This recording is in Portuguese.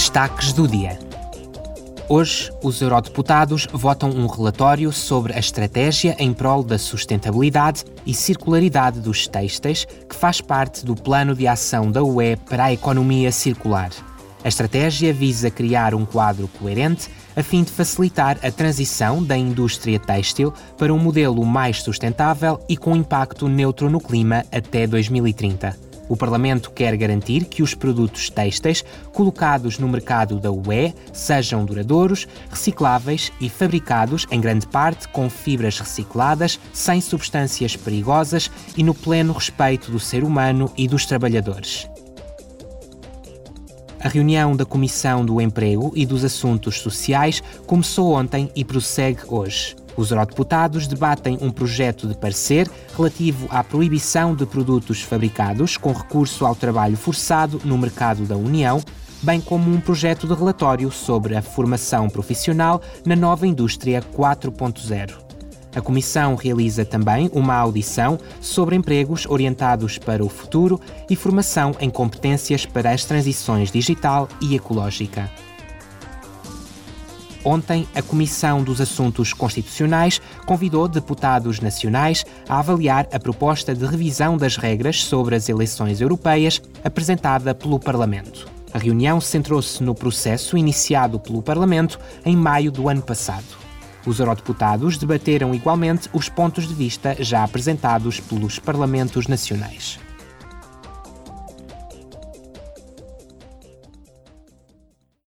destaques do dia. Hoje, os eurodeputados votam um relatório sobre a estratégia em prol da sustentabilidade e circularidade dos têxteis, que faz parte do Plano de Ação da UE para a Economia Circular. A estratégia visa criar um quadro coerente a fim de facilitar a transição da indústria têxtil para um modelo mais sustentável e com impacto neutro no clima até 2030. O Parlamento quer garantir que os produtos têxteis colocados no mercado da UE sejam duradouros, recicláveis e fabricados, em grande parte, com fibras recicladas, sem substâncias perigosas e no pleno respeito do ser humano e dos trabalhadores. A reunião da Comissão do Emprego e dos Assuntos Sociais começou ontem e prossegue hoje. Os eurodeputados debatem um projeto de parecer relativo à proibição de produtos fabricados com recurso ao trabalho forçado no mercado da União, bem como um projeto de relatório sobre a formação profissional na nova indústria 4.0. A Comissão realiza também uma audição sobre empregos orientados para o futuro e formação em competências para as transições digital e ecológica. Ontem, a Comissão dos Assuntos Constitucionais convidou deputados nacionais a avaliar a proposta de revisão das regras sobre as eleições europeias apresentada pelo Parlamento. A reunião centrou-se no processo iniciado pelo Parlamento em maio do ano passado. Os eurodeputados debateram igualmente os pontos de vista já apresentados pelos parlamentos nacionais.